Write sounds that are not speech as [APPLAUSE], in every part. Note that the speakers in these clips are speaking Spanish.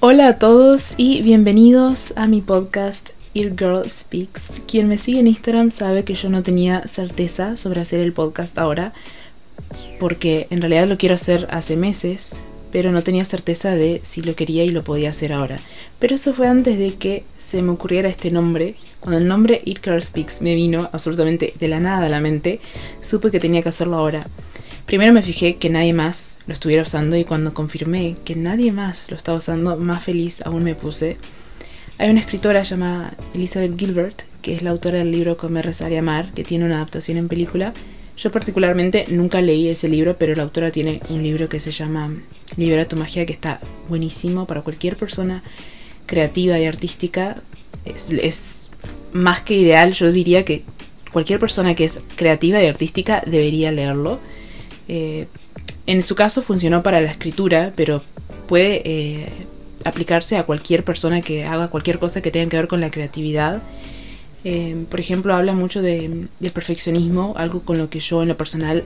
Hola a todos y bienvenidos a mi podcast Ear Girl Speaks. Quien me sigue en Instagram sabe que yo no tenía certeza sobre hacer el podcast ahora, porque en realidad lo quiero hacer hace meses, pero no tenía certeza de si lo quería y lo podía hacer ahora. Pero eso fue antes de que se me ocurriera este nombre. Cuando el nombre Ear Girl Speaks me vino absolutamente de la nada a la mente, supe que tenía que hacerlo ahora. Primero me fijé que nadie más lo estuviera usando y cuando confirmé que nadie más lo estaba usando, más feliz aún me puse. Hay una escritora llamada Elizabeth Gilbert, que es la autora del libro Comer, Rezar y Amar, que tiene una adaptación en película. Yo particularmente nunca leí ese libro, pero la autora tiene un libro que se llama Libera tu magia, que está buenísimo para cualquier persona creativa y artística. Es, es más que ideal, yo diría que cualquier persona que es creativa y artística debería leerlo eh, en su caso funcionó para la escritura, pero puede eh, aplicarse a cualquier persona que haga cualquier cosa que tenga que ver con la creatividad. Eh, por ejemplo, habla mucho de, del perfeccionismo, algo con lo que yo en lo personal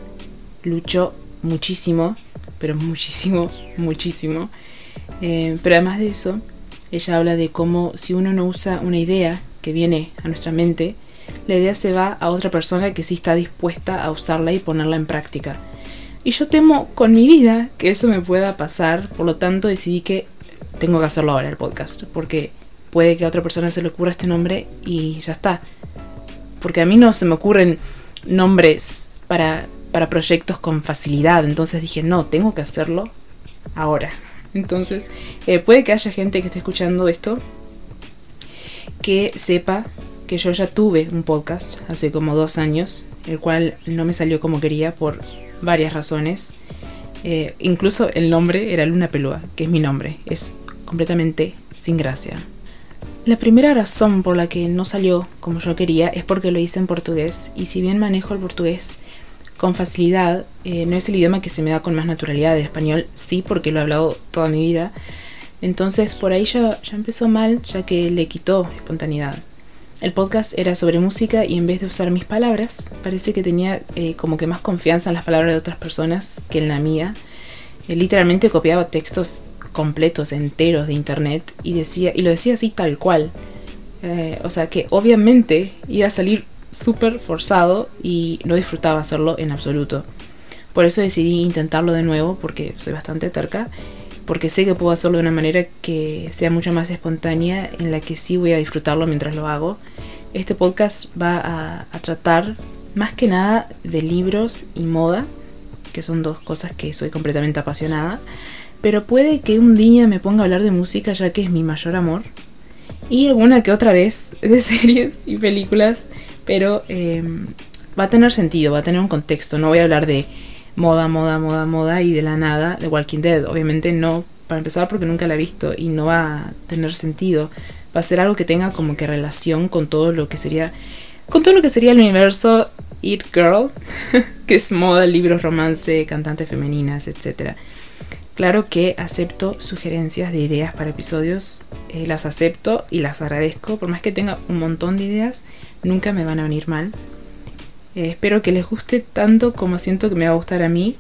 lucho muchísimo, pero muchísimo, muchísimo. pero además de eso, ella habla de cómo si uno no usa una idea que viene a nuestra mente, la idea se va a otra persona que sí está dispuesta a usarla y ponerla en práctica. Y yo temo con mi vida que eso me pueda pasar, por lo tanto decidí que tengo que hacerlo ahora el podcast, porque puede que a otra persona se le ocurra este nombre y ya está. Porque a mí no se me ocurren nombres para, para proyectos con facilidad, entonces dije, no, tengo que hacerlo ahora. Entonces, eh, puede que haya gente que esté escuchando esto que sepa que yo ya tuve un podcast hace como dos años, el cual no me salió como quería por varias razones. Eh, incluso el nombre era Luna Pelúa, que es mi nombre. Es completamente sin gracia. La primera razón por la que no salió como yo quería es porque lo hice en portugués y si bien manejo el portugués con facilidad, eh, no es el idioma que se me da con más naturalidad. El español sí, porque lo he hablado toda mi vida. Entonces por ahí ya, ya empezó mal, ya que le quitó espontaneidad. El podcast era sobre música y en vez de usar mis palabras, parece que tenía eh, como que más confianza en las palabras de otras personas que en la mía. Eh, literalmente copiaba textos completos, enteros de internet y decía y lo decía así tal cual. Eh, o sea que obviamente iba a salir súper forzado y no disfrutaba hacerlo en absoluto. Por eso decidí intentarlo de nuevo porque soy bastante terca porque sé que puedo hacerlo de una manera que sea mucho más espontánea, en la que sí voy a disfrutarlo mientras lo hago. Este podcast va a, tratar más que nada de libros y moda, que son dos cosas que soy completamente apasionada, pero puede que un día me ponga a hablar de música ya que es mi mayor amor, y alguna que otra vez de [LAUGHS] series y películas, pero em, va a tener sentido, va a tener un contexto, no voy a hablar de moda, moda, moda, moda y de la nada de Walking Dead. Obviamente no, para empezar porque nunca la he visto y no va a tener sentido. Va a ser algo que tenga como que relación con todo lo que sería, con todo lo que sería el universo It Girl, [LAUGHS] que es moda, libros, romance, cantantes femeninas, etc. Claro que acepto sugerencias de ideas para episodios, eh, las acepto y las agradezco, por más que tenga un montón de ideas, nunca me van a venir mal. Eh, espero que les guste tanto como siento que me va a gustar a mí.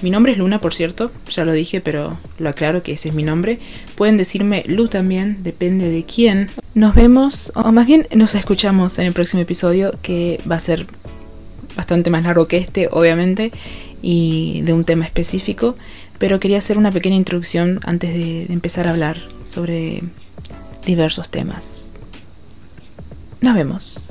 Mi nombre es Luna, por cierto, ya lo dije, pero lo aclaro que ese es mi nombre. Pueden decirme Lu también, depende de quién. Nos vemos, o más bien nos escuchamos en el próximo episodio, que va a ser bastante más largo que este, obviamente, y de un tema específico. Pero quería hacer una pequeña introducción antes de empezar a hablar sobre diversos temas. Nos vemos.